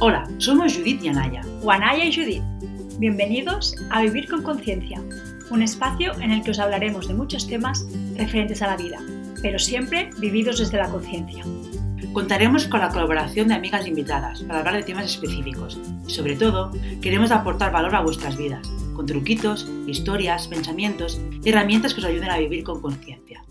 Hola, somos Judith y Anaya. O Anaya y Judith. Bienvenidos a Vivir con Conciencia, un espacio en el que os hablaremos de muchos temas referentes a la vida, pero siempre vividos desde la conciencia. Contaremos con la colaboración de amigas invitadas para hablar de temas específicos y sobre todo queremos aportar valor a vuestras vidas, con truquitos, historias, pensamientos y herramientas que os ayuden a vivir con conciencia.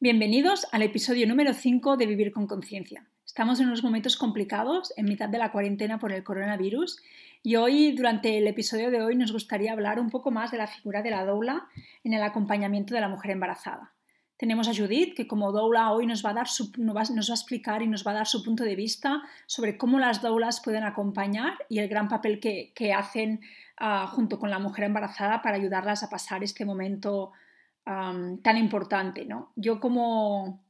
Bienvenidos al episodio número 5 de Vivir con Conciencia. Estamos en unos momentos complicados, en mitad de la cuarentena por el coronavirus, y hoy, durante el episodio de hoy, nos gustaría hablar un poco más de la figura de la doula en el acompañamiento de la mujer embarazada. Tenemos a Judith, que como doula hoy nos va, a dar nos va a explicar y nos va a dar su punto de vista sobre cómo las doulas pueden acompañar y el gran papel que, hacen ah, junto con la mujer embarazada para ayudarlas a pasar este momento tan importante. ¿no? Yo como,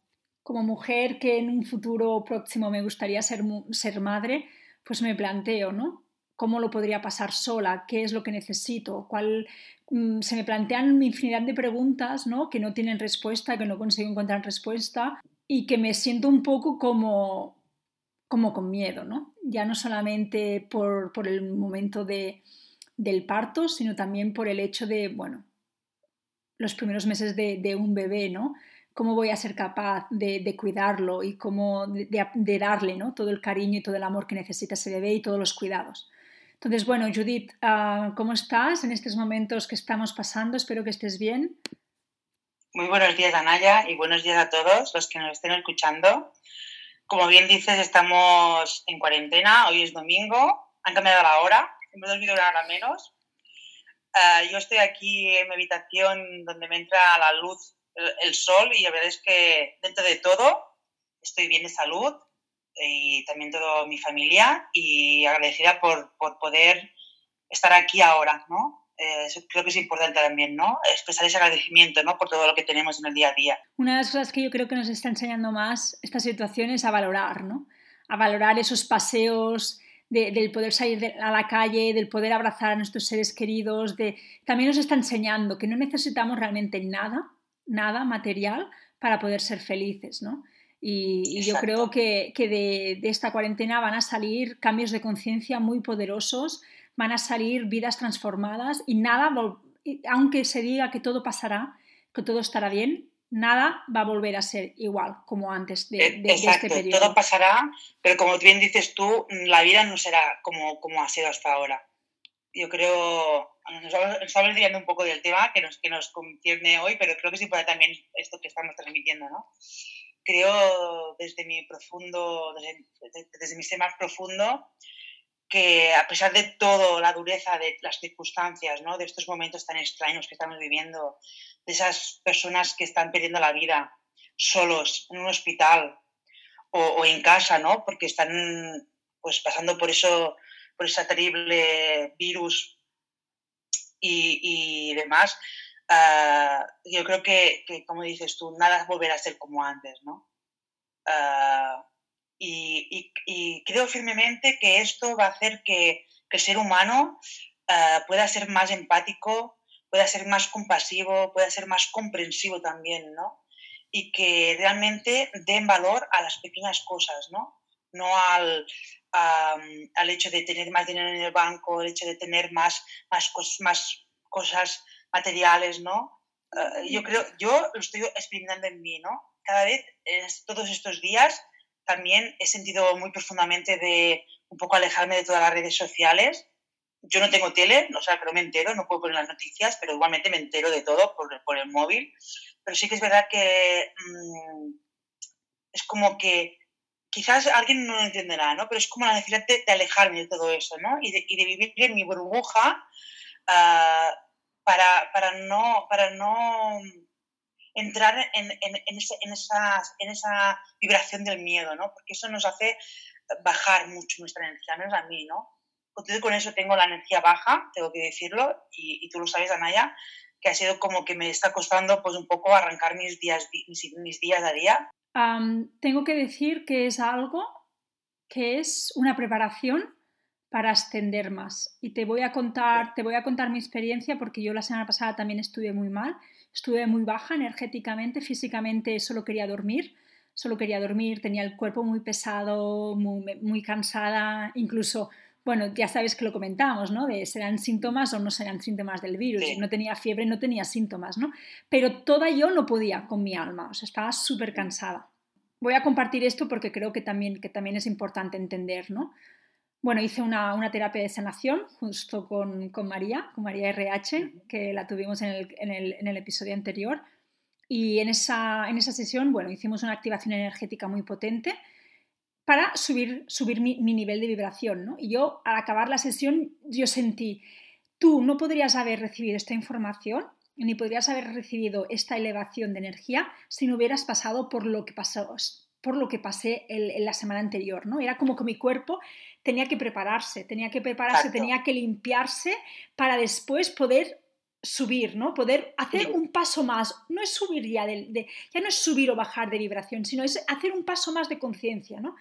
como mujer que en un futuro próximo me gustaría ser, ser madre, pues me planteo, ¿no? ¿Cómo lo podría pasar sola? ¿Qué es lo que necesito? ¿Cuál, mm, se me plantean infinidad de preguntas ¿no? que no tienen respuesta, que no consigo encontrar respuesta y que me siento un poco como, como con miedo, ¿no? Ya no solamente por, por el momento de, del parto, sino también por el hecho de, bueno, los primeros meses de, de un bebé, ¿no? Cómo voy a ser capaz de, cuidarlo y cómo de, darle ¿no? todo el cariño y todo el amor que necesita ese bebé y todos los cuidados. Entonces, bueno, Judith, ah, ¿cómo estás en estos momentos que estamos pasando? Espero que estés bien. Muy buenos días, Anaya, y buenos días a todos los que nos estén escuchando. Como bien dices, estamos en cuarentena, hoy es domingo, han cambiado la hora, hemos dormido una hora menos. Ah, yo estoy aquí en mi habitación donde me entra la luz el, sol y la verdad es que dentro de todo estoy bien de salud y también toda mi familia y agradecida por, por poder estar aquí ahora, ¿no? Eh, creo que es importante también, ¿no? Expresar ese agradecimiento, ¿no? Por todo lo que tenemos en el día a día. Una de las cosas que yo creo que nos está enseñando más esta situación es a valorar, ¿no? A valorar esos paseos, del poder salir a la calle, del poder abrazar a nuestros seres queridos, de, también nos está enseñando que no necesitamos realmente nada nada material para poder ser felices, ¿no? Y, yo creo que, de, esta cuarentena van a salir cambios de conciencia muy poderosos, van a salir vidas transformadas y nada, aunque se diga que todo pasará, que todo estará bien, nada va a volver a ser igual como antes de, e, este periodo. Todo pasará, pero como bien dices tú, la vida no será como, como ha sido hasta ahora. Yo creo nos estamos desviando un poco del tema que nos, que nos concierne hoy, pero creo que es importante también esto que estamos transmitiendo, ¿no? Creo desde mi profundo, desde, desde mi ser más profundo, que a pesar de todo, la dureza de las circunstancias, ¿no? de estos momentos tan extraños que estamos viviendo, de esas personas que están perdiendo la vida solos en un hospital o, o en casa, ¿no? porque están pues, pasando por, eso, por ese terrible virus y, demás, ah, yo creo que, como dices tú, nada volverá a ser como antes, ¿no? Ah, y, creo firmemente que esto va a hacer que, el ser humano ah, pueda ser más empático, pueda ser más compasivo, pueda ser más comprensivo también, ¿no? Y que realmente den valor a las pequeñas cosas, ¿no? No al, al hecho de tener más dinero en el banco, el hecho de tener más, más, más cosas materiales, ¿no? Eh, yo creo, yo lo estoy experimentando en mí, ¿no? Cada vez, todos estos días, también he sentido muy profundamente de un poco alejarme de todas las redes sociales. Yo no tengo tele, o sea, pero me entero, no puedo poner las noticias, pero igualmente me entero de todo por, por el móvil. Pero sí que es verdad que mm, es como que quizás alguien no lo entenderá, ¿no? Pero es como la necesidad de, alejarme de todo eso, ¿no? Y de, y de vivir en mi burbuja uh, para, para, no, para no entrar en, en, en, ese, en, esa, en esa vibración del miedo, ¿no? Porque eso nos hace bajar mucho nuestra energía, no es a mí, ¿no? Entonces con eso tengo la energía baja, tengo que decirlo, y, y tú lo sabes, Anaya, que ha sido como que me está costando pues un poco arrancar mis días, mis, mis días a día tengo que decir que es algo que es una preparación para ascender más. Y te voy a contar, te voy a contar mi experiencia porque yo la semana pasada también estuve muy mal, estuve muy baja energéticamente, físicamente solo quería dormir. solo quería dormir, tenía el cuerpo muy pesado, muy, muy cansada, incluso bueno, ya sabes que lo comentamos, ¿no? De serán síntomas o no serán síntomas del virus. No tenía fiebre, no tenía síntomas, ¿no? Pero toda yo no podía con mi alma, o sea, estaba súper cansada. Voy a compartir esto porque creo que también, que también es importante entender, ¿no? Bueno, hice una, una terapia de sanación justo con, con, María, con María RH, que la tuvimos en el, en el, en el episodio anterior. Y en esa, en esa sesión, bueno, hicimos una activación energética muy potente para subir, subir mi, nivel de vibración. ¿no? Y yo, al acabar la sesión, yo sentí, tú no podrías haber recibido esta información ni podrías haber recibido esta elevación de energía si no hubieras pasado por lo que pasó, por lo que pasé en la semana anterior, ¿no? Era como que mi cuerpo tenía que prepararse, tenía que prepararse, tenía que limpiarse para después poder subir, ¿no? Poder hacer un paso más. No es subir ya, de, ya no es subir o bajar de vibración, sino es hacer un paso más de conciencia, ¿no?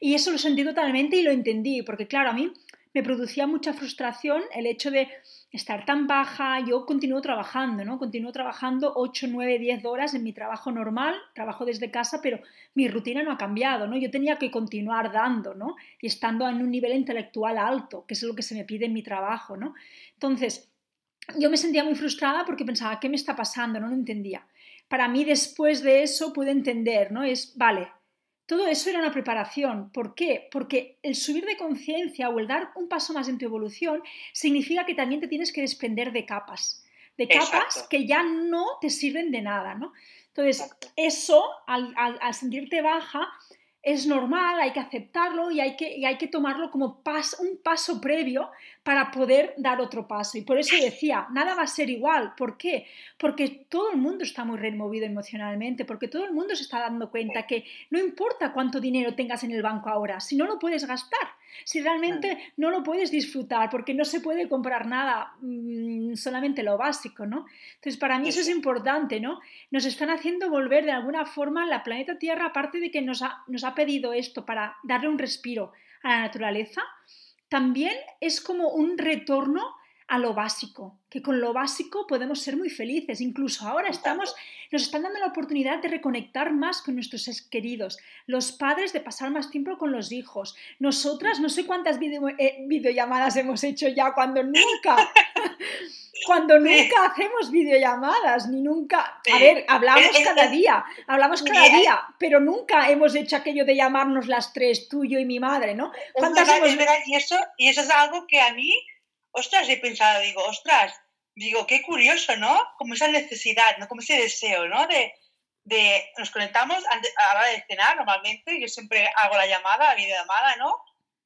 Y eso lo sentí totalmente y lo entendí, porque claro, a mí me producía mucha frustración el hecho de estar tan baja, yo continúo trabajando, ¿no? Continúo trabajando 8, 9, 10 horas en mi trabajo normal, trabajo desde casa, pero mi rutina no ha cambiado, ¿no? Yo tenía que continuar dando, ¿no? Y estando en un nivel intelectual alto, que es lo que se me pide en mi trabajo, ¿no? Entonces, yo me sentía muy frustrada porque pensaba, ¿qué me está pasando? No lo entendía. Para mí, después de eso, pude entender, ¿no? Es, vale, todo eso era una preparación. ¿Por qué? Porque el subir de conciencia o el dar un paso más en tu evolución significa que también te tienes que desprender de capas, de capas que ya no te sirven de nada, ¿no? Entonces, eso, al, al sentirte baja, es normal, hay que aceptarlo y hay que, hay que tomarlo como un paso previo para poder dar otro paso. Y por eso decía, nada va a ser igual. ¿Por qué? Porque todo el mundo está muy removido emocionalmente, porque todo el mundo se está dando cuenta que no importa cuánto dinero tengas en el banco ahora, si no lo puedes gastar, si realmente no lo puedes disfrutar, porque no se puede comprar nada, mm, solamente lo básico, ¿no? Entonces, para mí eso es importante, ¿no? Nos están haciendo volver de alguna forma la planeta Tierra, aparte de que nos ha, nos ha pedido esto para darle un respiro a la naturaleza, también es como un retorno a lo básico, que con lo básico podemos ser muy felices. Incluso ahora estamos, nos están dando la oportunidad de reconectar más con nuestros queridos, los padres de pasar más tiempo con los hijos. Nosotras, no sé cuántas eh, videollamadas hemos hecho ya cuando nunca, cuando nunca hacemos videollamadas, ni nunca... A ver, hablamos cada día, hablamos cada día, pero nunca hemos hecho aquello de llamarnos las tres, tú, yo y mi madre, ¿no? ¿Cuántas y, eso, y eso es algo que a mí ostras, he pensado, digo, ostras, digo, qué curioso, ¿no? Como esa necesidad, ¿no? Como ese deseo, ¿no? De, de nos conectamos a la hora de cenar normalmente, yo siempre hago la llamada, la videollamada, ¿no?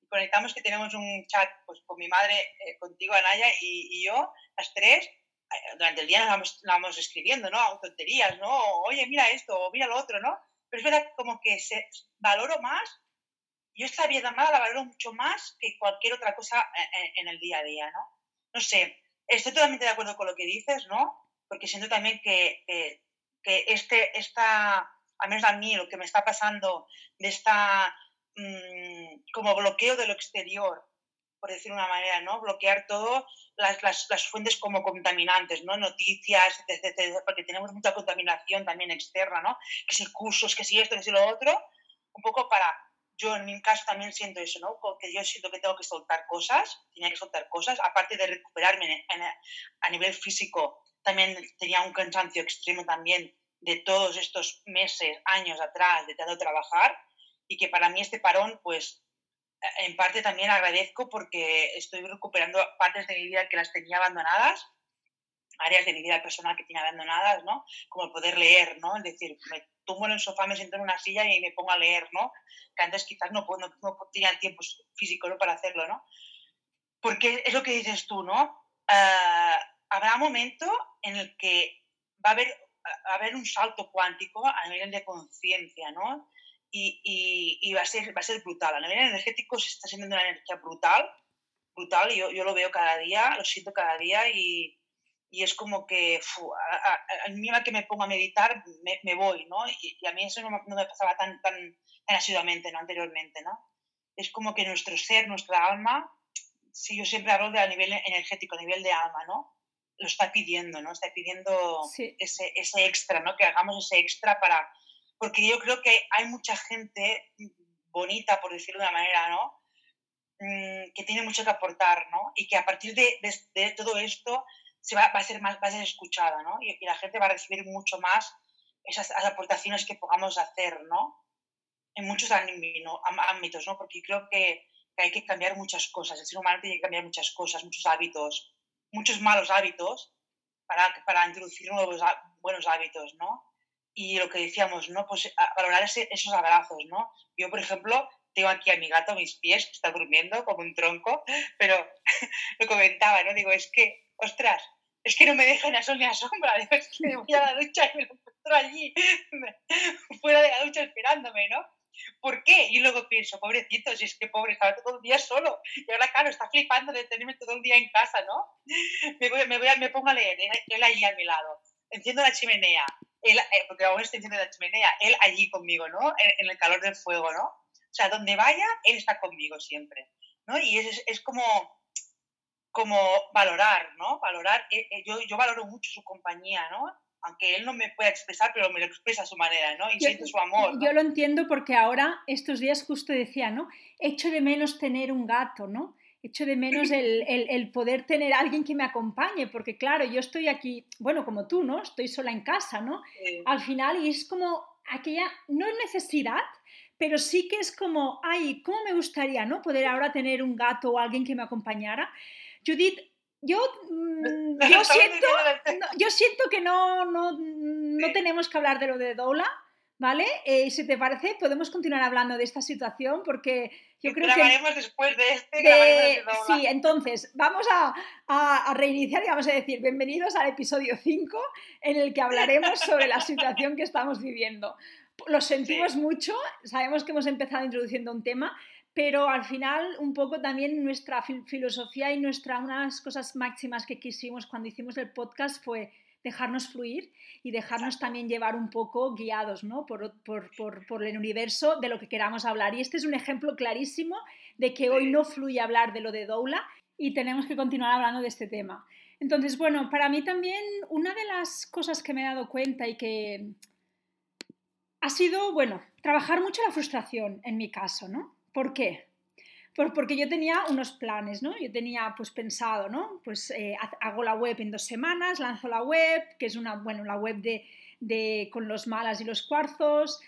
conectamos que tenemos un chat pues con mi madre, eh, contigo, Anaya, y, y, yo, las tres, eh, durante el día nos vamos, vamos escribiendo, ¿no? Tonterías, ¿no? Oye, mira esto, o mira lo otro, ¿no? Pero es verdad como que valoro más yo esta llamada la valoro mucho más que cualquier otra cosa en, el día a día, ¿no? No sé, estoy totalmente de acuerdo con lo que dices, ¿no? Porque siento también que, que, este, esta, al menos a mí, lo que me está pasando de esta mm, como bloqueo de lo exterior, por decir una manera, ¿no? Bloquear todo las, las, las, fuentes como contaminantes, ¿no? Noticias, etc, porque tenemos mucha contaminación también externa, ¿no? Que si cursos, que si esto, que si lo otro, un poco para yo en mi caso también siento eso, ¿no? Que yo siento que tengo que soltar cosas, tenía que soltar cosas, aparte de recuperarme a nivel físico, también tenía un cansancio extremo también de todos estos meses, años atrás de tanto trabajar y que para mí este parón, pues en parte también agradezco porque estoy recuperando partes de mi vida que las tenía abandonadas, áreas de mi vida personal que tenía abandonadas, ¿no? Como el poder leer, ¿no? Es decir, me tumbo en el sofá, me siento en una silla y me pongo a leer, ¿no? Que antes quizás no, no, no tenía el tiempo físico ¿no? para hacerlo, ¿no? Porque es lo que dices tú, ¿no? Uh, habrá momento en el que va a haber, a haber un salto cuántico a nivel de conciencia, ¿no? Y, y, y, va, a ser, va a ser brutal. A nivel energético se está sintiendo una energía brutal, brutal, yo, yo lo veo cada día, lo siento cada día y, y es como que a, mí que me pongo a meditar me, me voy, ¿no? Y, a mí eso no, no, me pasaba tan, tan, tan asiduamente, ¿no? Anteriormente, ¿no? Es como que nuestro ser, nuestra alma, si yo siempre hablo de a nivel energético, a nivel de alma, ¿no? Lo está pidiendo, ¿no? Está pidiendo ese, ese extra, ¿no? Que hagamos ese extra para, porque yo creo que hay mucha gente bonita, por decirlo de una manera, ¿no? Mm, que tiene mucho que aportar, ¿no? Y que a partir de, de, todo esto se va, va, a ser más, va a ser escuchada, ¿no? Y, la gente va a recibir mucho más esas, aportaciones que podamos hacer, ¿no? En muchos ámbitos, ¿no? Porque creo que, hay que cambiar muchas cosas. El ser humano tiene que cambiar muchas cosas, muchos hábitos, muchos malos hábitos para, para introducir nuevos buenos hábitos, ¿no? Y lo que decíamos, ¿no? Pues valorar esos abrazos, ¿no? Yo, por ejemplo, tengo aquí a mi gato a mis pies, que está durmiendo como un tronco, pero lo comentaba, ¿no? Digo, es que, ostras, es que no me deja ni a sol ni a sombra, es que voy a la ducha y me lo encuentro allí, fuera de la ducha esperándome, ¿no? ¿Por qué? Y luego pienso, pobrecito, si es que pobre, estaba todo el día solo. Y ahora, claro, está flipando de tenerme todo el día en casa, ¿no? Me, voy, me, voy me pongo a leer, él allí a mi lado. Enciendo la chimenea, él, eh, porque aún estoy enciendo la chimenea, él allí conmigo, ¿no? en, el calor del fuego, ¿no? O sea, donde vaya, él está conmigo siempre, ¿no? Y es, es como, como valorar, ¿no? Valorar, eh, eh, yo, yo valoro mucho su compañía, ¿no? Aunque él no me pueda expresar, pero me lo expresa a su manera, ¿no? Y siento su amor. Yo lo entiendo porque ahora, estos días justo decía, ¿no? Echo de menos tener un gato, ¿no? Echo de menos el, el, el, poder tener a alguien que me acompañe, porque claro, yo estoy aquí, bueno, como tú, ¿no? Estoy sola en casa, ¿no? Al final, y es como aquella, no es necesidad, pero sí que es como, ay, ¿cómo me gustaría, ¿no? Poder ahora tener un gato o alguien que me acompañara. Judith, yo, mm, yo, siento, yo siento que no, no, no tenemos que hablar de lo de Dola, ¿vale? Eh, si te parece, podemos continuar hablando de esta situación porque yo creo grabaremos después de este, de Sí, entonces, vamos a, a, a, reiniciar y vamos a decir, bienvenidos al episodio 5 en el que hablaremos sobre la situación que estamos viviendo lo sentimos mucho, sabemos que hemos empezado introduciendo un tema, pero al final un poco también nuestra filosofía y nuestra, unas cosas máximas que quisimos cuando hicimos el podcast fue dejarnos fluir y dejarnos también llevar un poco guiados ¿no? por, por, por, por, el universo de lo que queramos hablar. Y este es un ejemplo clarísimo de que hoy no fluye hablar de lo de Doula y tenemos que continuar hablando de este tema. Entonces, bueno, para mí también una de las cosas que me he dado cuenta y que ha sido, bueno, trabajar mucho la frustración en mi caso, ¿no? ¿Por qué? Pues porque yo tenía unos planes, ¿no? Yo tenía pues pensado, ¿no? Pues eh, hago la web en dos semanas, lanzo la web, que es una, bueno, la web de, de con los malas y los cuarzos,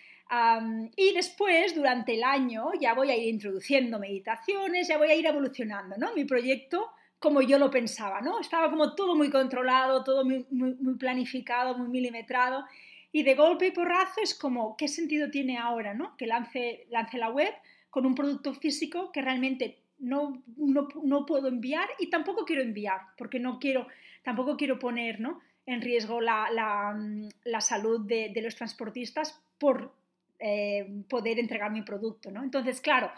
y después, durante el año, ya voy a ir introduciendo meditaciones, ya voy a ir evolucionando, ¿no? Mi proyecto como yo lo pensaba, ¿no? Estaba como todo muy controlado, todo muy, muy, muy planificado, muy milimetrado. Y de golpe y porrazo es como, ¿qué sentido tiene ahora ¿no? que lance, lance la web con un producto físico que realmente no, no, no, puedo enviar y tampoco quiero enviar, porque no quiero, tampoco quiero poner ¿no? en riesgo la, la, la salud de, los transportistas por eh, poder entregar mi producto. ¿no? Entonces, claro,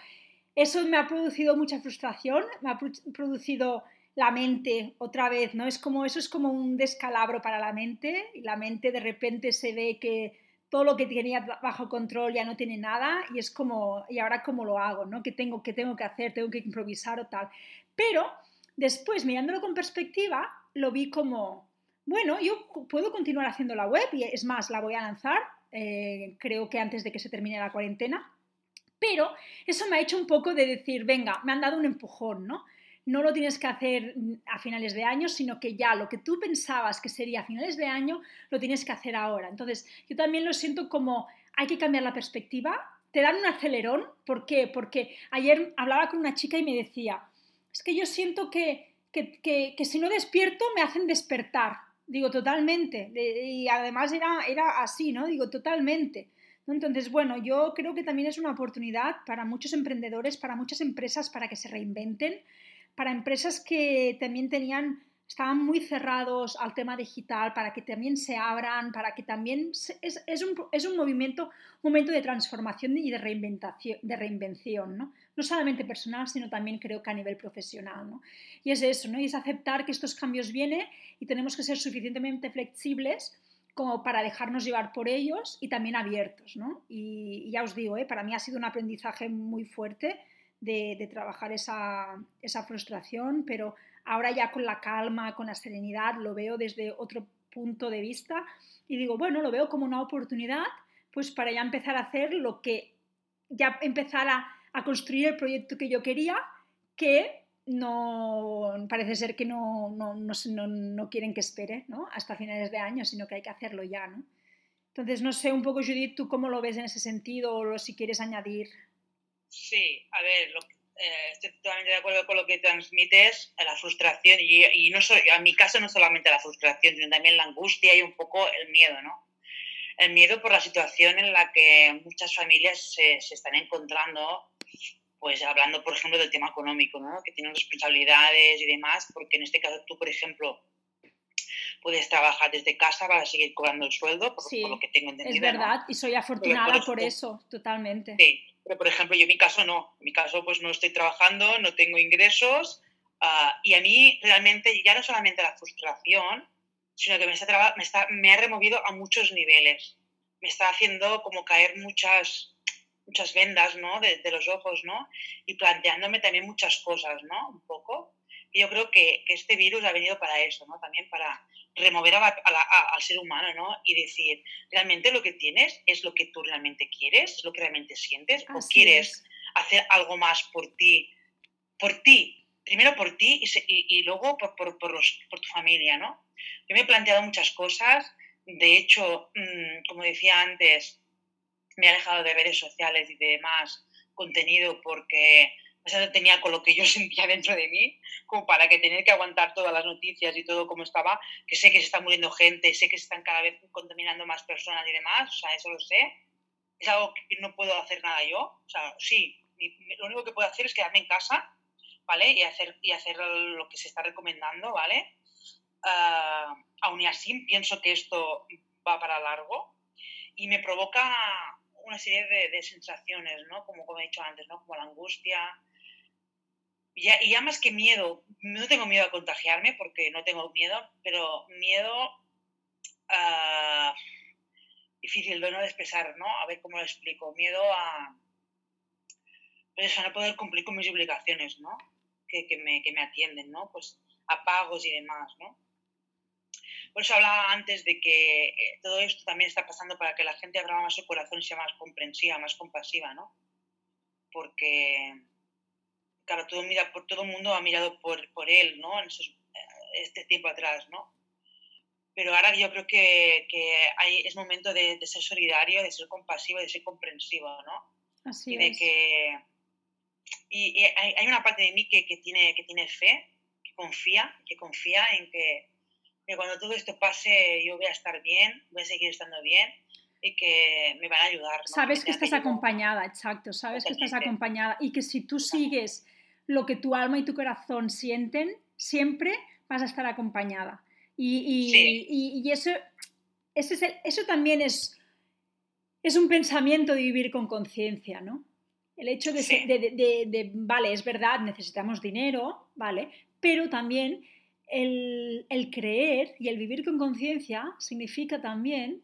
eso me ha producido mucha frustración, me ha producido la mente otra vez, ¿no? Es como, eso es como un descalabro para la mente y la mente de repente se ve que todo lo que tenía bajo control ya no tiene nada y es como, ¿y ahora cómo lo hago? ¿no? ¿Qué tengo, qué tengo que hacer? ¿Tengo que improvisar o tal? Pero después, mirándolo con perspectiva, lo vi como, bueno, yo puedo continuar haciendo la web y es más, la voy a lanzar, eh, creo que antes de que se termine la cuarentena, pero eso me ha hecho un poco de decir, venga, me han dado un empujón, ¿no? No lo tienes que hacer a finales de año, sino que ya lo que tú pensabas que sería a finales de año, lo tienes que hacer ahora. Entonces, yo también lo siento como hay que cambiar la perspectiva, te dan un acelerón, ¿por qué? Porque ayer hablaba con una chica y me decía, es que yo siento que, que, si no despierto me hacen despertar. Digo, totalmente. Y además era, era así, ¿no? Digo, totalmente. Entonces, bueno, yo creo que también es una oportunidad para muchos emprendedores, para muchas empresas, para que se reinventen, para empresas que también tenían, estaban muy cerrados al tema digital, para que también se abran, para que también es, es, un, es un, movimiento, momento de transformación y de reinventación, de reinvención, ¿no? No solamente personal, sino también creo que a nivel profesional, ¿no? Y es eso, ¿no? Y es aceptar que estos cambios vienen y tenemos que ser suficientemente flexibles como para dejarnos llevar por ellos y también abiertos, ¿no? Y, y ya os digo, ¿eh? para mí ha sido un aprendizaje muy fuerte de, trabajar esa, esa, frustración, pero ahora ya con la calma, con la serenidad, lo veo desde otro punto de vista y digo, bueno, lo veo como una oportunidad pues para ya empezar a hacer lo que, ya empezar a, a construir el proyecto que yo quería, que no parece ser que no, no, no, no, quieren que espere ¿no? hasta finales de año, sino que hay que hacerlo ya. ¿no? Entonces, no sé un poco, Judith, tú cómo lo ves en ese sentido o si quieres añadir. Sí, a ver, lo, eh, estoy totalmente de acuerdo con lo que transmites, la frustración, y, y no so, en mi caso no solamente la frustración, sino también la angustia y un poco el miedo, ¿no? El miedo por la situación en la que muchas familias se, se están encontrando pues hablando, por ejemplo, del tema económico, ¿no? que tienen responsabilidades y demás, porque en este caso tú, por ejemplo, puedes trabajar desde casa para seguir cobrando el sueldo, por, sí, por lo que tengo entendido. Es verdad, ¿no? y soy afortunada por, por, eso, totalmente. Sí, pero por ejemplo, yo en mi caso no. En mi caso, pues no estoy trabajando, no tengo ingresos, uh, y a mí realmente ya no solamente la frustración, sino que me, está, me, está, me ha removido a muchos niveles. Me está haciendo como caer muchas muchas vendas, ¿no? De, de, los ojos, ¿no? Y planteándome también muchas cosas, ¿no? Un poco. Y yo creo que, que, este virus ha venido para eso, ¿no? También para remover a la, a la, a, al ser humano, ¿no? Y decir, ¿realmente lo que tienes es lo que tú realmente quieres? ¿Es lo que realmente sientes? Así ¿O quieres es. hacer algo más por ti? Por ti. Primero por ti y, se, y, y luego por, por, por, los, por tu familia, ¿no? Yo me he planteado muchas cosas. De hecho, mmm, como decía antes, me he alejado de redes sociales y de demás contenido porque sea, tenía con lo que yo sentía dentro de mí, como para que tener que aguantar todas las noticias y todo como estaba, que sé que se está muriendo gente, sé que se están cada vez contaminando más personas y demás, o sea, eso lo sé. Es algo que no puedo hacer nada yo, o sea, sí, lo único que puedo hacer es quedarme en casa, ¿vale? Y hacer, y hacer lo que se está recomendando, ¿vale? Uh, aún y así pienso que esto va para largo y me provoca una serie de, de, sensaciones, ¿no? Como, como he dicho antes, ¿no? Como la angustia. Ya, y ya, más que miedo, no tengo miedo a contagiarme porque no tengo miedo, pero miedo uh, difícil de no expresar, ¿no? A ver cómo lo explico. Miedo a, pues a no poder cumplir con mis obligaciones, ¿no? Que, que, me, que me atienden, ¿no? Pues a pagos y demás, ¿no? Por eso hablaba antes de que eh, todo esto también está pasando para que la gente abra más su corazón y sea más comprensiva, más compasiva, ¿no? Porque, claro, todo, mira, por, todo el mundo ha mirado por, por él, ¿no? En esos, este tiempo atrás, ¿no? Pero ahora yo creo que, que hay, es momento de, de, ser solidario, de ser compasivo, de ser comprensivo, ¿no? Así y de es. que... Y, y hay, hay, una parte de mí que, que, tiene, que tiene fe, que confía, que confía en que que cuando todo esto pase yo voy a estar bien, voy a seguir estando bien y que me van a ayudar. ¿no? Sabes que estás acompañada, exacto, sabes Totalmente. que estás acompañada y que si tú sigues lo que tu alma y tu corazón sienten, siempre vas a estar acompañada. Y, y, sí. y, y eso, ese es el, eso también es, es un pensamiento de vivir con conciencia, ¿no? El hecho de, sí. de, de, de, vale, es verdad, necesitamos dinero, ¿vale? Pero también el, el, creer y el vivir con conciencia significa también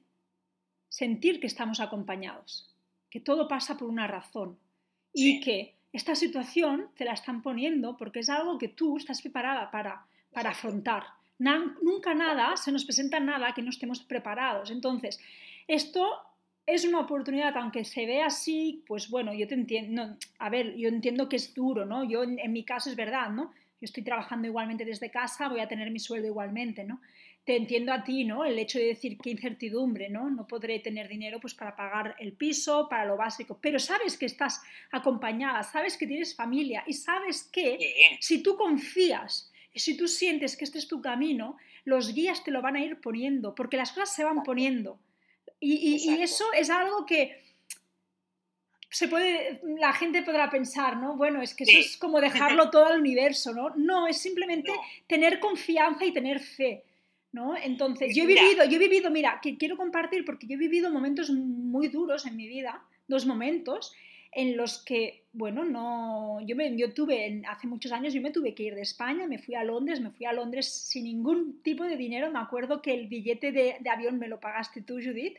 sentir que estamos acompañados, que todo pasa por una razón y que esta situación te la están poniendo porque es algo que tú estás preparada para, para afrontar. Na, nunca nada, se nos presenta nada que no estemos preparados. Entonces, esto es una oportunidad, aunque se vea así, pues bueno, yo te entiendo, no, a ver, yo entiendo que es duro, ¿no? Yo en, en mi caso es verdad, ¿no? yo estoy trabajando igualmente desde casa, voy a tener mi sueldo igualmente, ¿no? Te entiendo a ti, ¿no? El hecho de decir qué incertidumbre, ¿no? No podré tener dinero pues para pagar el piso, para lo básico, pero sabes que estás acompañada, sabes que tienes familia y sabes que si tú confías y si tú sientes que este es tu camino, los guías te lo van a ir poniendo, porque las cosas se van poniendo. Y, y, y eso es algo que, se puede, la gente podrá pensar, ¿no? Bueno, es que sí. eso es como dejarlo todo al universo, ¿no? No, es simplemente no. tener confianza y tener fe, ¿no? Entonces, yo he vivido, yo he vivido, mira, que quiero compartir porque yo he vivido momentos muy duros en mi vida, dos momentos en los que, bueno, no, yo, me, yo tuve, hace muchos años yo me tuve que ir de España, me fui a Londres, me fui a Londres sin ningún tipo de dinero, me acuerdo que el billete de, de avión me lo pagaste tú, Judith,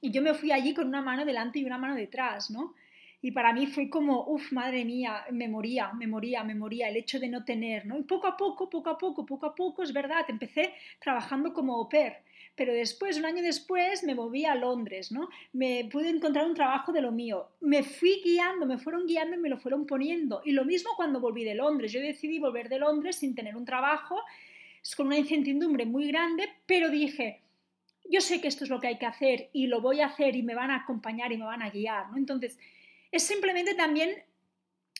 y yo me fui allí con una mano delante y una mano detrás, ¿no? Y para mí fue como, uff, madre mía, me moría, me moría, me moría, el hecho de no tener, ¿no? Y poco a poco, poco a poco, poco a poco, es verdad, empecé trabajando como au pair, pero después, un año después, me moví a Londres, ¿no? Me pude encontrar un trabajo de lo mío. Me fui guiando, me fueron guiando y me lo fueron poniendo. Y lo mismo cuando volví de Londres. Yo decidí volver de Londres sin tener un trabajo, con una incertidumbre muy grande, pero dije, yo sé que esto es lo que hay que hacer y lo voy a hacer y me van a acompañar y me van a guiar, ¿no? Entonces, es simplemente también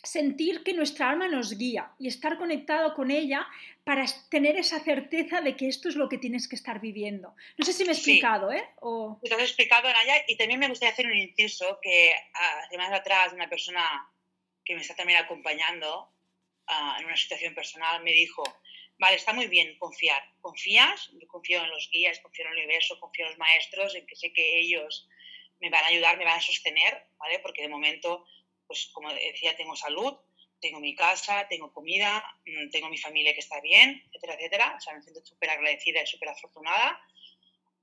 sentir que nuestra alma nos guía y estar conectado con ella para tener esa certeza de que esto es lo que tienes que estar viviendo. No sé si me he explicado, ¿eh? O... Te has explicado, Naya, y también me gustaría hacer un inciso que hace más atrás una persona que me está también acompañando uh, en una situación personal me dijo, vale, está muy bien confiar. ¿Confías? Yo confío en los guías, confío en el universo, confío en los maestros, en que sé que ellos me van a ayudar, me van a sostener, ¿vale? Porque de momento pues como decía, tengo salud, tengo mi casa, tengo comida, mm, tengo mi familia que está bien, etcétera, etcétera. O sea, me siento súper agradecida y súper afortunada.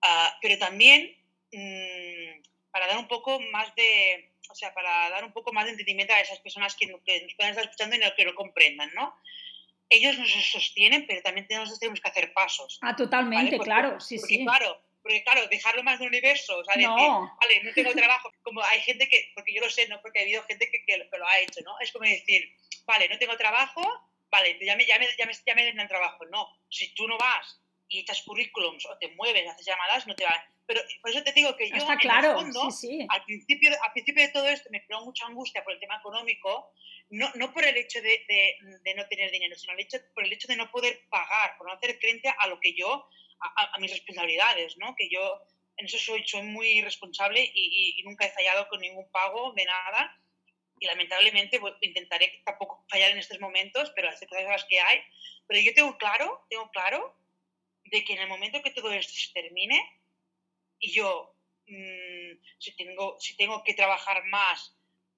Ah, pero también mm, para dar un poco más de, o sea, para dar un poco más de entendimiento a esas personas que, nos puedan estar escuchando y que lo comprendan, ¿no? Ellos nos sostienen, pero también tenemos, tenemos que hacer pasos. Ah, totalmente, claro, sí, sí. Claro, porque claro, dejarlo más del universo, o sea, decir, vale, no tengo trabajo, como hay gente que, porque yo lo sé, ¿no? Porque ha habido gente que, que, lo ha hecho, ¿no? Es como decir, vale, no tengo trabajo, vale, ya me, ya me, ya me, ya me den el trabajo. No, si tú no vas y echas currículums o te mueves, haces llamadas, no te van. Pero por eso te digo que yo, Está claro, en el fondo, sí, sí. Al, principio, al principio de todo esto me creó mucha angustia por el tema económico, no, no por el hecho de, de, de, no tener dinero, sino el hecho, por el hecho de no poder pagar, por no hacer frente a lo que yo a, mis responsabilidades, ¿no? Que yo en eso soy, soy muy responsable y, nunca he fallado con ningún pago de nada. Y lamentablemente pues, intentaré tampoco fallar en estos momentos, pero las cosas que hay. Pero yo tengo claro, tengo claro de que en el momento que todo esto se termine y yo, mmm, si, tengo, si tengo que trabajar más,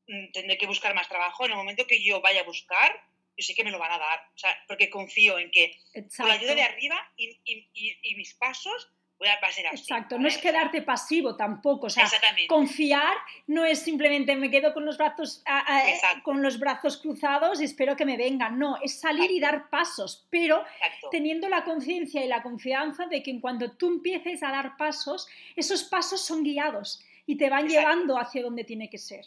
mmm, tendré que buscar más trabajo, en el momento que yo vaya a buscar, yo sé que me lo van a dar, o sea, porque confío en que con la ayuda de arriba y, y, y, mis pasos voy a pasar así. Exacto, no es quedarte pasivo tampoco, o sea, confiar no es simplemente me quedo con los brazos con los brazos cruzados y espero que me vengan, no, es salir y dar pasos, pero teniendo la conciencia y la confianza de que en cuanto tú empieces a dar pasos, esos pasos son guiados y te van llevando hacia donde tiene que ser.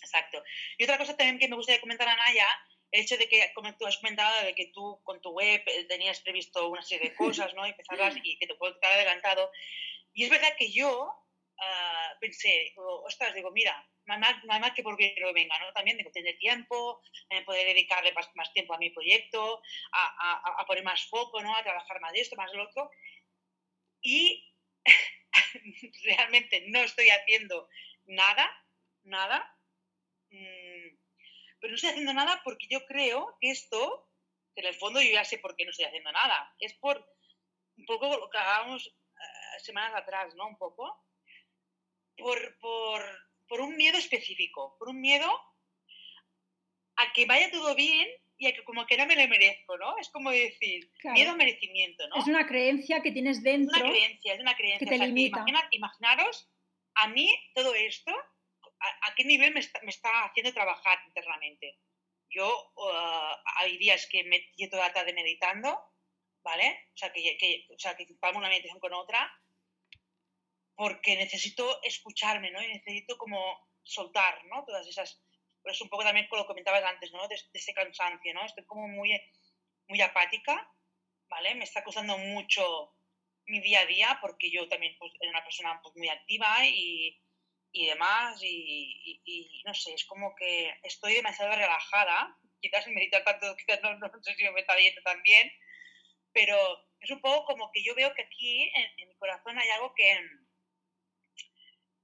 Exacto. Y otra cosa también que me gustaría comentar a Naya el hecho de que, como tú has comentado, de que tú con tu web eh, tenías previsto una serie de cosas, ¿no? Empezabas y que te puedo quedar adelantado. Y es verdad que yo uh, pensé, ostras, digo, mira, nada más que por bien que venga, ¿no? También digo, tener tiempo, eh, poder dedicarle más, más, tiempo a mi proyecto, a, a, a, poner más foco, ¿no? A trabajar más de esto, más de lo otro. Y realmente no estoy haciendo nada, nada. Mm, pero no estoy haciendo nada porque yo creo que esto, en el fondo yo ya sé por qué no estoy haciendo nada, es por un poco lo que hablábamos eh, semanas atrás, ¿no? Un poco, por, por, por un miedo específico, por un miedo a que vaya todo bien y a que como que no me lo merezco, ¿no? Es como decir, miedo a merecimiento, ¿no? Es una creencia que tienes dentro. Es una creencia, es una creencia. Que te limita. imaginaros, a mí todo esto a, qué nivel me está, haciendo trabajar internamente. Yo uh, hay días que me quedo toda la tarde meditando, ¿vale? O sea, que, que, o sea, que una meditación con otra, porque necesito escucharme, ¿no? Y necesito como soltar, ¿no? Todas esas... Por eso un poco también como lo comentabas antes, ¿no? De, ese cansancio, ¿no? Estoy como muy, muy apática, ¿vale? Me está costando mucho mi día a día porque yo también pues, soy una persona pues, muy activa y, y demás, y, no sé, es como que estoy demasiado relajada, quizás meditar tanto, quizás no, sé si me está yendo tan bien, pero es un poco como que yo veo que aquí en, mi corazón hay algo que,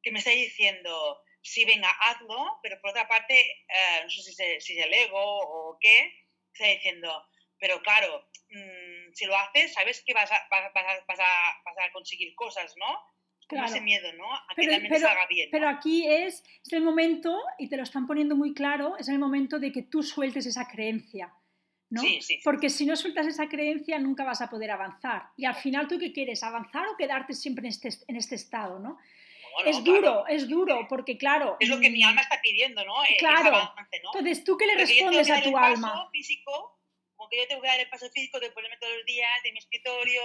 que me está diciendo, sí, venga, hazlo, pero por otra parte, eh, no sé si, es el ego o qué, está diciendo, pero claro, mmm, si lo haces, sabes que vas, a, vas a conseguir cosas, ¿no? Claro. ese miedo, ¿no? A que pero, pero, salga bien. Pero aquí es, es el momento, y te lo están poniendo muy claro, es el momento de que tú sueltes esa creencia. ¿no? Sí, sí, Porque si no sueltas esa creencia nunca vas a poder avanzar. Y al final, ¿tú qué quieres? ¿Avanzar o quedarte siempre en este, en este estado? ¿no? es duro, es duro, porque claro... Es lo que mi alma está pidiendo, ¿no? Eh, claro. Avance, ¿no? Entonces, ¿tú qué le respondes a tu alma? Físico, como que yo tengo que dar el paso físico de ponerme todos los días de mi escritorio,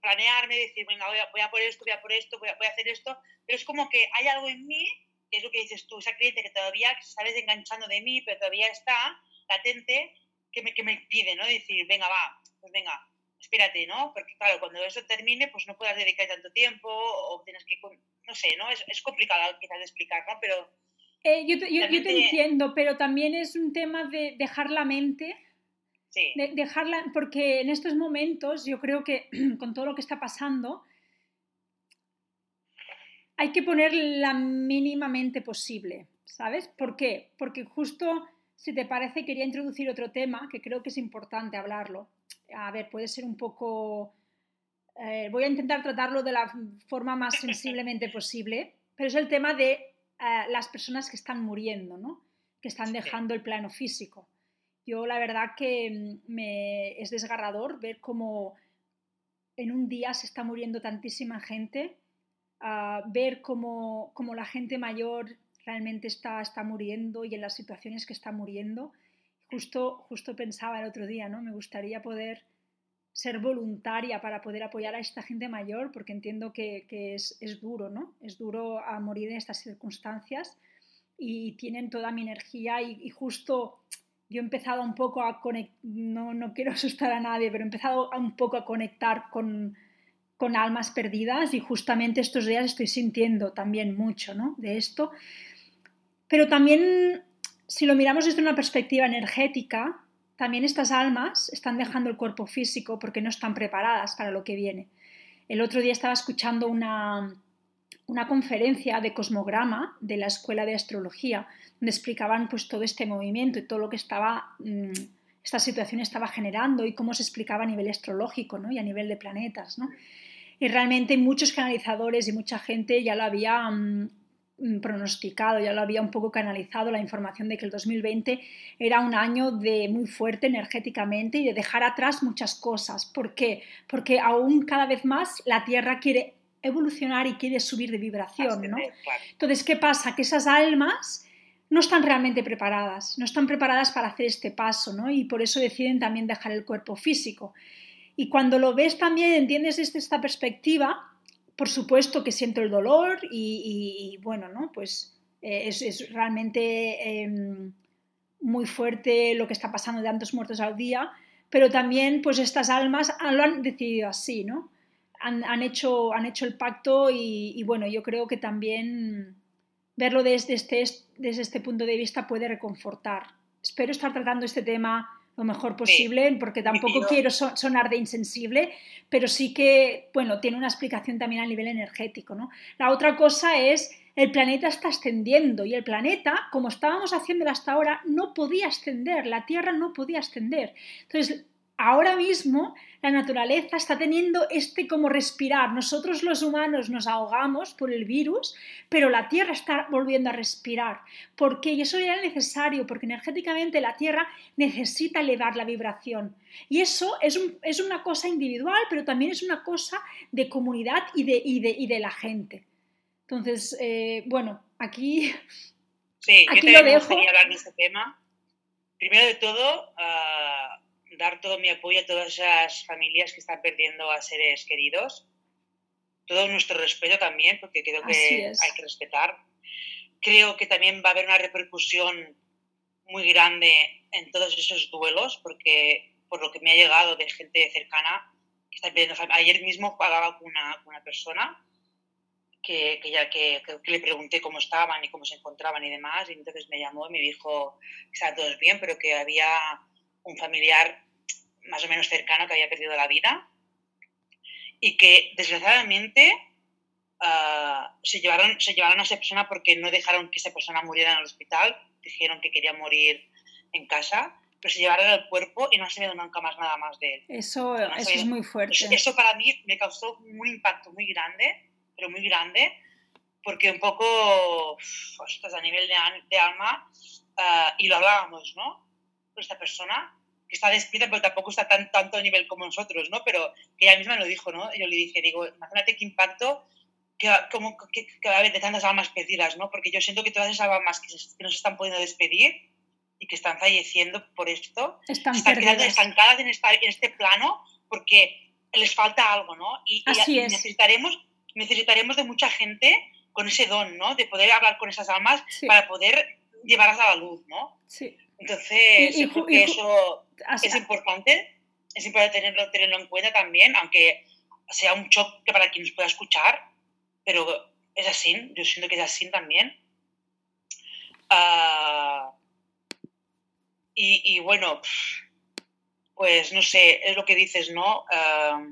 planearme, decir, venga, voy a, voy a por esto, voy a por esto, voy a, voy a hacer esto, pero es como que hay algo en mí, que es lo que dices tú, esa creencia que todavía se está desenganchando de mí, pero todavía está latente, que me, que me impide, ¿no? Decir, venga, va, pues venga, espérate, ¿no? Porque claro, cuando eso termine, pues no puedas dedicar tanto tiempo o tienes que, no sé, ¿no? Es, es complicado quizás de explicar, ¿no? Pero... Eh, yo, te, yo, yo, te, entiendo, pero también es un tema de dejar la mente, sí. de, dejarla, porque en estos momentos yo creo que con todo lo que está pasando, hay que poner la mínimamente posible, ¿sabes? ¿Por qué? Porque justo, si te parece, quería introducir otro tema que creo que es importante hablarlo. A ver, puede ser un poco... Eh, voy a intentar tratarlo de la forma más sensiblemente posible, pero es el tema de eh, las personas que están muriendo, ¿no? que están dejando el plano físico. Yo la verdad que mm, me, es desgarrador ver cómo en un día se está muriendo tantísima gente ver cómo, cómo, la gente mayor realmente está, está muriendo y en las situaciones que está muriendo. Justo, justo pensaba el otro día, ¿no? Me gustaría poder ser voluntaria para poder apoyar a esta gente mayor, porque entiendo que, es, es, duro, ¿no? Es duro a morir en estas circunstancias y tienen toda mi energía y justo yo he empezado un poco a conectar, no, no quiero asustar a nadie, pero he empezado un poco a conectar con, con almas perdidas y justamente estos días estoy sintiendo también mucho ¿no? de esto. Pero también, si lo miramos desde una perspectiva energética, también estas almas están dejando el cuerpo físico porque no están preparadas para lo que viene. El otro día estaba escuchando una, una conferencia de cosmograma de la Escuela de Astrología, donde explicaban pues, todo este movimiento y todo lo que estaba, mmm, esta situación estaba generando y cómo se explicaba a nivel astrológico ¿no? y a nivel de planetas. ¿no? y realmente muchos canalizadores y mucha gente ya lo había mm, mm, pronosticado, ya lo había un poco canalizado la información de que el 2020 era un año de muy fuerte energéticamente y de dejar atrás muchas cosas. ¿Por qué? Porque aún cada vez más la Tierra quiere evolucionar y quiere subir de vibración, ¿no? Entonces, ¿qué pasa? Que esas almas no están realmente preparadas, no están preparadas para hacer este paso, ¿no? Y por eso deciden también dejar el cuerpo físico. Y cuando lo ves también, entiendes desde esta perspectiva, por supuesto que siento el dolor y, y bueno, ¿no? Pues eh, es, es, realmente eh, muy fuerte lo que está pasando de tantos muertos al día, pero también pues estas almas lo han decidido así, ¿no? Han, han, hecho, han hecho el pacto y, y, bueno, yo creo que también verlo desde este, desde este punto de vista puede reconfortar. Espero estar tratando este tema lo mejor posible, sí. porque tampoco quiero sonar de insensible, pero sí que, bueno, tiene una explicación también a nivel energético, ¿no? La otra cosa es, el planeta está ascendiendo y el planeta, como estábamos haciendo hasta ahora, no podía ascender, la Tierra no podía ascender. Entonces, ahora mismo la naturaleza está teniendo este como respirar. Nosotros los humanos nos ahogamos por el virus, pero la Tierra está volviendo a respirar. ¿Por qué? Y eso era necesario, porque energéticamente la Tierra necesita elevar la vibración. Y eso es, un, es una cosa individual, pero también es una cosa de comunidad y de, y de, y de la gente. Entonces, eh, bueno, aquí, sí, aquí yo lo dejo. hablar de este tema. Primero de todo, uh dar todo mi apoyo a todas esas familias que están perdiendo a seres queridos. Todo nuestro respeto también, porque creo que hay que respetar. Creo que también va a haber una repercusión muy grande en todos esos duelos, porque por lo que me ha llegado de gente cercana que está perdiendo Ayer mismo hablaba con una, con una persona que, que ya que, que, le pregunté cómo estaban y cómo se encontraban y demás, y entonces me llamó y me dijo que estaban todos bien, pero que había un familiar más o menos cercano que había perdido la vida y que desgraciadamente uh, se, llevaron, se llevaron a esa persona porque no dejaron que esa persona muriera en el hospital, dijeron que quería morir en casa, pero se llevaron el cuerpo y no se me nunca más nada más de él. Eso, no eso es muy fuerte. Eso, eso, para mí me causó un impacto muy grande, pero muy grande, porque un poco, ostras, a nivel de, de alma, uh, y lo hablábamos, ¿no? Con esta persona, está despierta, pero tampoco está tan tanto a nivel como nosotros, ¿no? Pero que ella misma lo dijo, ¿no? Yo le dije, digo, imagínate qué impacto que, como, que, que va a haber de tantas almas perdidas, ¿no? Porque yo siento que todas esas almas que, se, que no se están pudiendo despedir y que están falleciendo por esto, están, están quedando estancadas en, esta, en este plano porque les falta algo, ¿no? Y, Así es. necesitaremos, necesitaremos de mucha gente con ese don, ¿no? De poder hablar con esas almas para poder llevarlas a la luz, ¿no? Sí. Entonces, yo creo que eso es importante, es importante tenerlo, tenerlo en cuenta también, aunque sea un choque para quien nos pueda escuchar, pero es así, yo siento que es así también. Ah, y, bueno, pues no sé, es lo que dices, ¿no? Ah,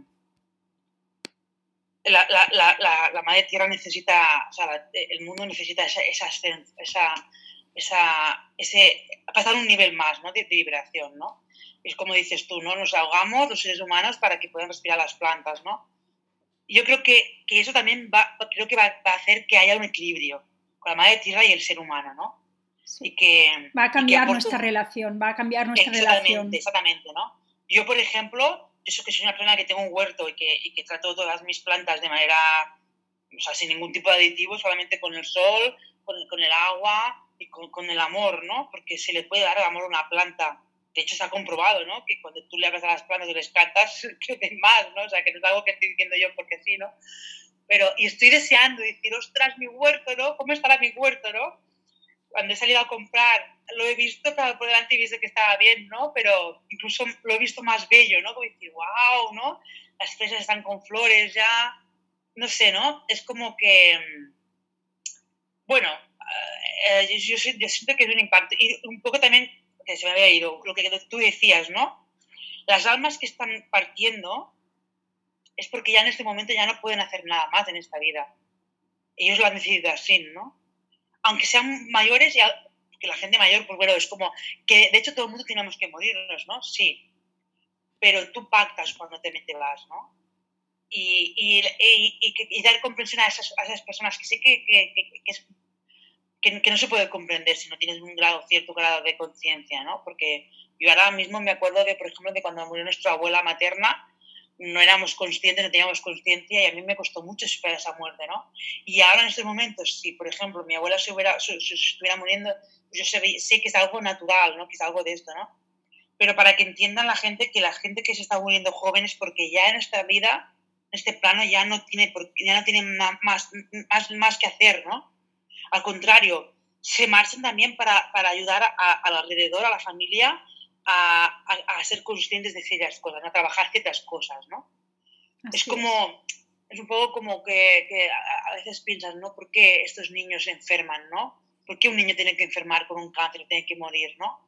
la, la, la, la, madre tierra necesita, o sea, el mundo necesita esa, esa, esa, esa, ese, pasar un nivel más ¿no? de, vibración, ¿no? Es como dices tú, ¿no? Nos ahogamos los seres humanos para que puedan respirar las plantas, ¿no? Yo creo que, que eso también va, creo que va, va, a hacer que haya un equilibrio con la madre tierra y el ser humano, ¿no? Y que, va a cambiar nuestra relación, va a cambiar nuestra exactamente, relación. Exactamente, ¿no? Yo, por ejemplo, yo que soy una persona que tengo un huerto y que, y que trato todas mis plantas de manera, o sea, sin ningún tipo de aditivo, solamente con el sol, con, con el agua y con, con, el amor, ¿no? Porque se le puede dar el amor a una planta. De hecho, se ha comprobado, ¿no? Que cuando tú le hablas a las plantas y les cantas, crecen más, ¿no? O sea, que no es algo que estoy diciendo yo porque sí, ¿no? Pero, y estoy deseando decir, ostras, mi huerto, ¿no? ¿Cómo estará mi huerto, ¿no? Cuando he salido a comprar, lo he visto por delante y he visto que estaba bien, ¿no? Pero incluso lo he visto más bello, ¿no? Como decir, wow, ¿no? Las fresas están con flores ya, no sé, ¿no? Es como que, bueno, eh, yo, yo, siento que es un impacto. Y un poco también, que se me había ido, lo que tú decías, ¿no? Las almas que están partiendo es porque ya en este momento ya no pueden hacer nada más en esta vida. Ellos lo han decidido así, ¿no? Aunque sean mayores, ya, que la gente mayor, pues bueno, es como que de hecho todo el mundo tenemos que morirnos, ¿no? Sí. Pero tú pactas cuando te metes vas, ¿no? Y, y, y, y, dar comprensión a esas, a esas personas que sé que, que, que, es, que, no se puede comprender si no tienes un grado, cierto grado de conciencia, ¿no? Porque yo ahora mismo me acuerdo de, por ejemplo, de cuando murió nuestra abuela materna, no éramos conscientes, no teníamos conciencia y a mí me costó mucho superar esa muerte, ¿no? Y ahora en estos momentos, si por ejemplo mi abuela se, hubiera, se, se estuviera muriendo, pues yo sé, sé, que es algo natural, ¿no? Que es algo de esto, ¿no? Pero para que entiendan la gente que la gente que se está muriendo jóvenes, porque ya en esta vida, en este plano, ya no tiene, ya no tiene más, más, más que hacer, ¿no? Al contrario, se marchan también para, para ayudar al alrededor, a la familia, a, a, a, ser conscientes de ciertas cosas, a trabajar ciertas cosas, ¿no? Así es como, es. es. un poco como que, que, a veces piensas, ¿no? ¿Por qué estos niños se enferman, ¿no? ¿Por qué un niño tiene que enfermar con un cáncer, tiene que morir, ¿no?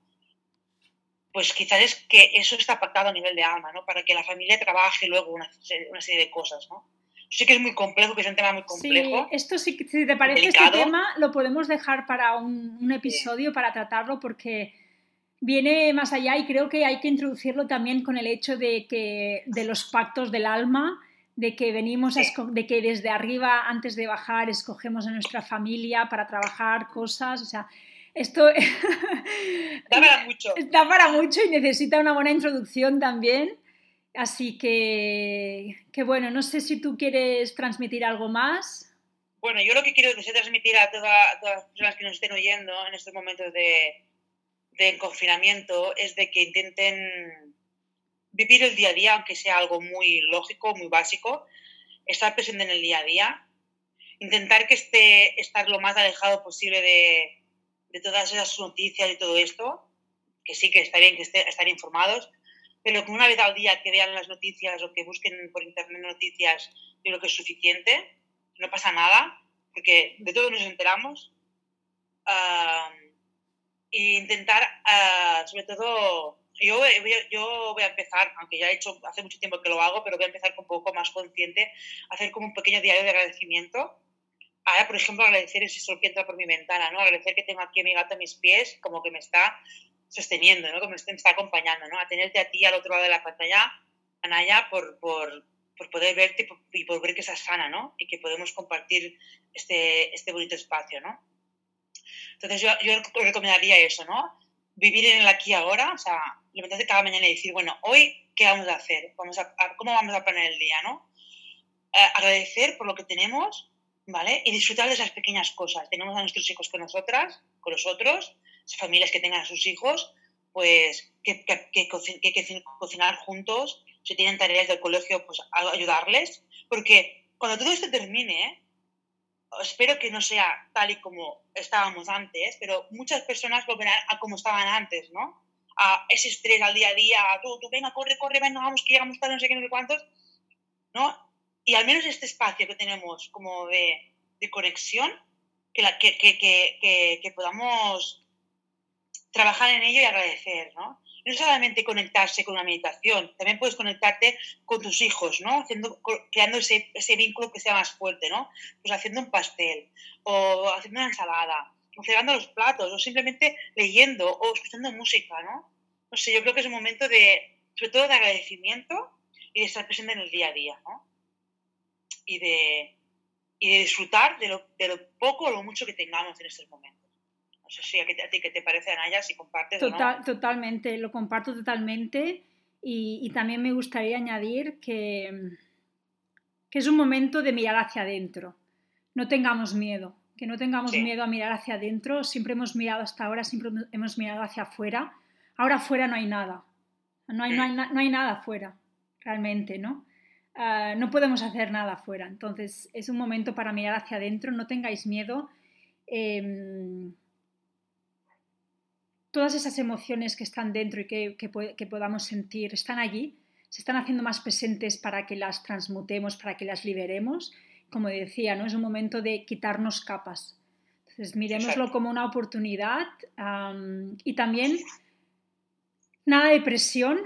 Pues quizás es que eso está pactado a nivel de alma, ¿no? Para que la familia trabaje luego una, una serie de cosas, ¿no? Sé que es muy complejo, que es un tema muy complejo. Sí, esto sí, si te parece delicado. este tema, lo podemos dejar para un, un episodio sí. para tratarlo porque viene más allá y creo que hay que introducirlo también con el hecho de que de los pactos del alma, de que venimos sí. de que desde arriba antes de bajar escogemos a nuestra familia para trabajar cosas, o sea, esto da para mucho. Da para mucho y necesita una buena introducción también. Así que, que bueno, no sé si tú quieres transmitir algo más. Bueno, yo lo que quiero transmitir a toda, todas las personas que nos estén oyendo en estos momentos de, de confinamiento es de que intenten vivir el día a día, aunque sea algo muy lógico, muy básico, estar presente en el día a día, intentar que esté, estar lo más alejado posible de, de todas esas noticias y todo esto, que sí que está bien que esté, estar informados, pero que una vez al día que vean las noticias o que busquen por internet noticias, yo creo que es suficiente, no pasa nada, porque de todo nos enteramos. Uh, e intentar, uh, sobre todo, yo, yo voy a empezar, aunque ya he hecho hace mucho tiempo que lo hago, pero voy a empezar un poco más consciente, hacer como un pequeño diario de agradecimiento. Ahora, por ejemplo, agradecer ese sol que entra por mi ventana, ¿no? Agradecer que tengo aquí a mi gato a mis pies, como que me está sosteniendo, ¿no? que me está acompañando, ¿no? a tenerte a ti al otro lado de la pantalla, Anaya, por, por, por poder verte y por, y por, ver que estás sana ¿no? y que podemos compartir este, este bonito espacio. ¿no? Entonces yo, yo recomendaría eso, ¿no? vivir en el aquí y ahora, o sea, levantarte cada mañana y decir, bueno, hoy, ¿qué vamos a hacer? Vamos a, a, ¿Cómo vamos a planear el día? ¿no? Eh, agradecer por lo que tenemos, ¿vale? Y disfrutar de esas pequeñas cosas. Tenemos a nuestros hijos con nosotras, con nosotros, familias que tengan a sus hijos, pues que, que, cocinar juntos, si tienen tareas del colegio, pues ayudarles, porque cuando todo esto termine, espero que no sea tal y como estábamos antes, pero muchas personas volverán a como estaban antes, ¿no? A ese estrés al día a día, tú, tú venga, corre, corre, venga, vamos, que llegamos tarde, no sé qué, no sé cuántos, ¿no? Y al menos este espacio que tenemos como de, de conexión, que, la, que, que, que, podamos trabajar en ello y agradecer, ¿no? No solamente conectarse con una meditación, también puedes conectarte con tus hijos, ¿no? Haciendo, creando ese, vínculo que sea más fuerte, ¿no? Pues haciendo un pastel, o haciendo una ensalada, o cerrando los platos, o simplemente leyendo, o escuchando música, ¿no? No sé, yo creo que es un momento de, sobre todo de agradecimiento y de estar presente en el día a día, ¿no? Y de, y de disfrutar de lo, de lo poco o lo mucho que tengamos en estos momentos. No sé si a, ti qué te parece, Anaya, si compartes Total, Totalmente, lo comparto totalmente y, y, también me gustaría añadir que, que es un momento de mirar hacia adentro. No tengamos miedo, que no tengamos miedo a mirar hacia adentro. Siempre hemos mirado hasta ahora, siempre hemos mirado hacia afuera. Ahora afuera no hay nada. No hay, no hay, no hay nada afuera, realmente, ¿no? Ah, no podemos hacer nada afuera. Entonces es un momento para mirar hacia adentro, no tengáis miedo. Em, todas esas emociones que están dentro y que, podamos sentir están allí, se están haciendo más presentes para que las transmutemos, para que las liberemos. Como decía, ¿no? es un momento de quitarnos capas. Entonces, miremoslo como una oportunidad y también nada de presión,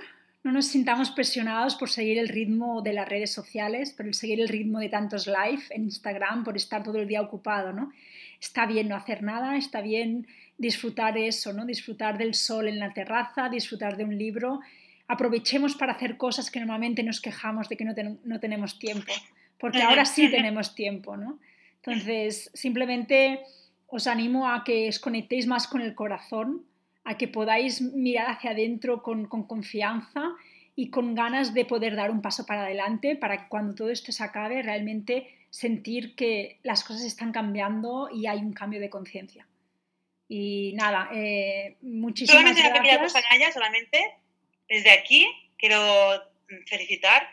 no nos sintamos presionados por seguir el ritmo de las redes sociales, por seguir el ritmo de tantos live en Instagram, por estar todo el día ocupado, ¿no? Está bien no hacer nada, está bien disfrutar eso, ¿no? Disfrutar del sol en la terraza, disfrutar de un libro. Aprovechemos para hacer cosas que normalmente nos quejamos de que no, no tenemos tiempo, porque ahora sí tenemos tiempo, ¿no? Entonces, simplemente os animo a que os conectéis más con el corazón, a que podáis mirar hacia adentro con, con confianza y con ganas de poder dar un paso para adelante para que cuando todo esto se acabe realmente sentir que las cosas están cambiando y hay un cambio de conciencia. Y nada, eh, muchísimas solamente gracias. Solamente una pequeña cosa, solamente desde aquí quiero felicitar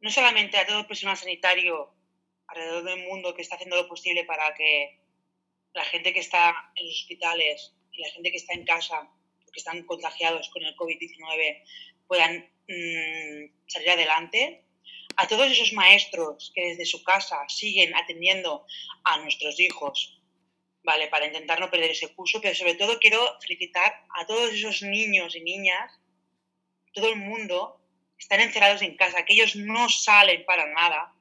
no solamente a todo el personal sanitario alrededor del mundo que está haciendo lo posible para que la gente que está en los hospitales y la gente que está en casa, que están contagiados con el COVID-19, puedan mm, salir adelante, a todos esos maestros que desde su casa siguen atendiendo a nuestros hijos ¿vale? Para intentar no perder ese curso, pero sobre todo quiero felicitar a todos esos niños y niñas, todo el mundo, están encerrados en casa, que ellos no salen para nada,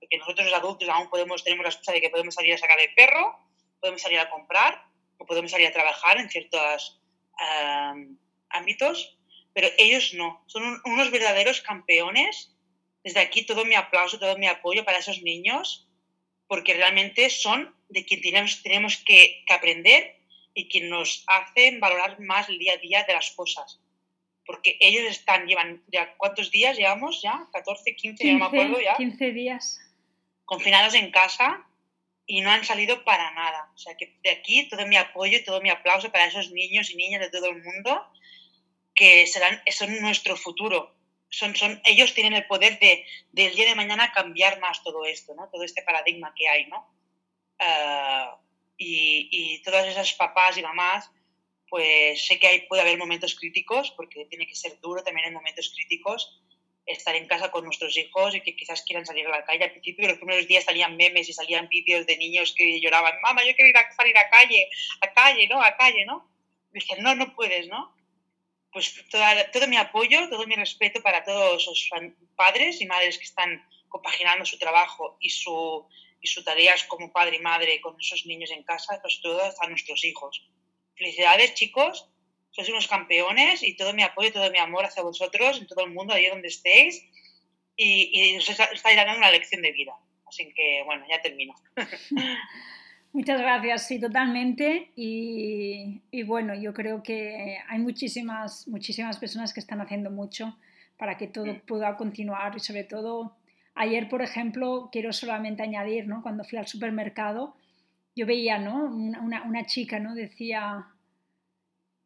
porque nosotros los adultos aún podemos, tenemos la excusa de que podemos salir a sacar el perro, podemos salir a comprar, o podemos salir a trabajar en ciertos ámbitos, pero ellos no, son unos verdaderos campeones. Desde aquí todo mi aplauso, todo mi apoyo para esos niños, porque realmente son de quien tenemos, tenemos que, aprender y quien nos hacen valorar más el día a día de las cosas. Porque ellos están, llevan ya, ¿cuántos días llevamos ya? ¿14, 15, 15 no me acuerdo ya? 15 días. Confinados en casa y no han salido para nada. O sea que de aquí todo mi apoyo y todo mi aplauso para esos niños y niñas de todo el mundo que serán, son nuestro futuro. Son, son, ellos tienen el poder de, del día de mañana cambiar más todo esto, ¿no? Todo este paradigma que hay, ¿no? Eh, y, y, todas esas papás y mamás, pues sé que hay, puede haber momentos críticos, porque tiene que ser duro también en momentos críticos estar en casa con nuestros hijos y que quizás quieran salir a la calle. Al principio, los primeros días salían memes y salían vídeos de niños que lloraban, mamá, yo quiero ir a salir a calle, a calle, ¿no? A calle, ¿no? Dicen, no, no puedes, ¿no? Pues todo mi apoyo, todo mi respeto para todos los padres y madres que están compaginando su trabajo y su y su tareas como padre y madre con esos niños en casa, pues todo a nuestros hijos. Felicidades, chicos, sois unos campeones y todo mi apoyo, todo mi amor hacia vosotros, en todo el mundo, allí donde estéis, y, y os estáis dando una lección de vida. Así que, bueno, ya termino. Muchas gracias, sí, totalmente. Y, y, bueno, yo creo que hay muchísimas, muchísimas personas que están haciendo mucho para que todo mm. pueda continuar y sobre todo Ayer, por ejemplo, quiero solamente añadir, ¿no? cuando fui al supermercado, yo veía ¿no? una, una chica, ¿no? decía,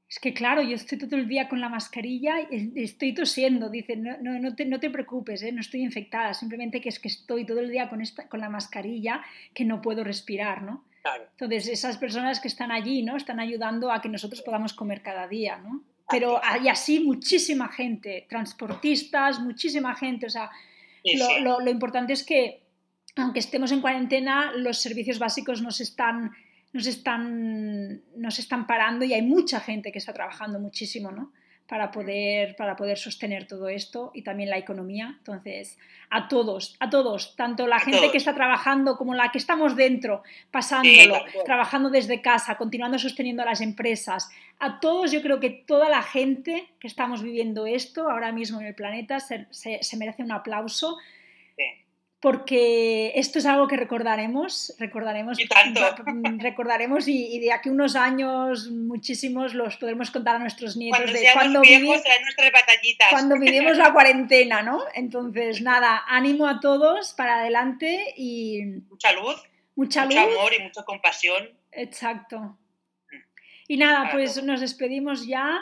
Es que claro, yo estoy todo el día con la mascarilla y estoy tosiendo. Dice, no, no, no, te, no te, preocupes, ¿eh? no estoy infectada, simplemente que es que estoy todo el día con, esta, con la mascarilla que no puedo respirar, ¿no? Claro. Entonces, esas personas que están allí, ¿no? Están ayudando a que nosotros podamos comer cada día, ¿no? Pero hay así muchísima gente, transportistas, muchísima gente, o sea, Sí, lo, sí. lo- lo importante es que, aunque estemos en cuarentena, los servicios básicos nos están, nos están, nos están parando y hay mucha gente que está trabajando muchísimo, ¿no? Para poder, para poder sostener todo esto y también la economía. Entonces, a todos, a todos, tanto la A gente todos. que está trabajando como la que estamos dentro, pasándolo, trabajando desde casa, continuando sosteniendo a las empresas, a todos yo creo que toda la gente que estamos viviendo esto ahora mismo en el planeta se, se- se merece un aplauso. Porque esto es algo que recordaremos, recordaremos, Y tanto. recordaremos y, y de aquí unos años muchísimos los podremos contar a nuestros nietos Cuando de cuando, viejos vivi- batallitas. cuando vivimos la cuarentena, ¿no? Entonces, nada, ánimo a todos para adelante y Mucha luz, mucha luz. mucho amor y mucha compasión. Exacto. Y nada, pues nos despedimos ya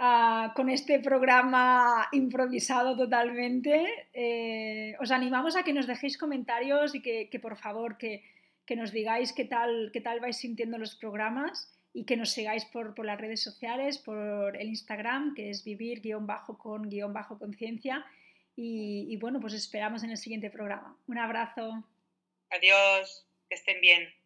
ah, con este programa improvisado totalmente. Eh, os animamos a que nos dejéis comentarios y que, por favor que, nos digáis qué tal, qué tal vais sintiendo los programas y que nos sigáis por, las redes sociales, por el Instagram, que es vivir guion bajo con guion bajo conciencia. Y, y bueno, pues esperamos en el siguiente programa. Un abrazo. Adiós, que estén bien.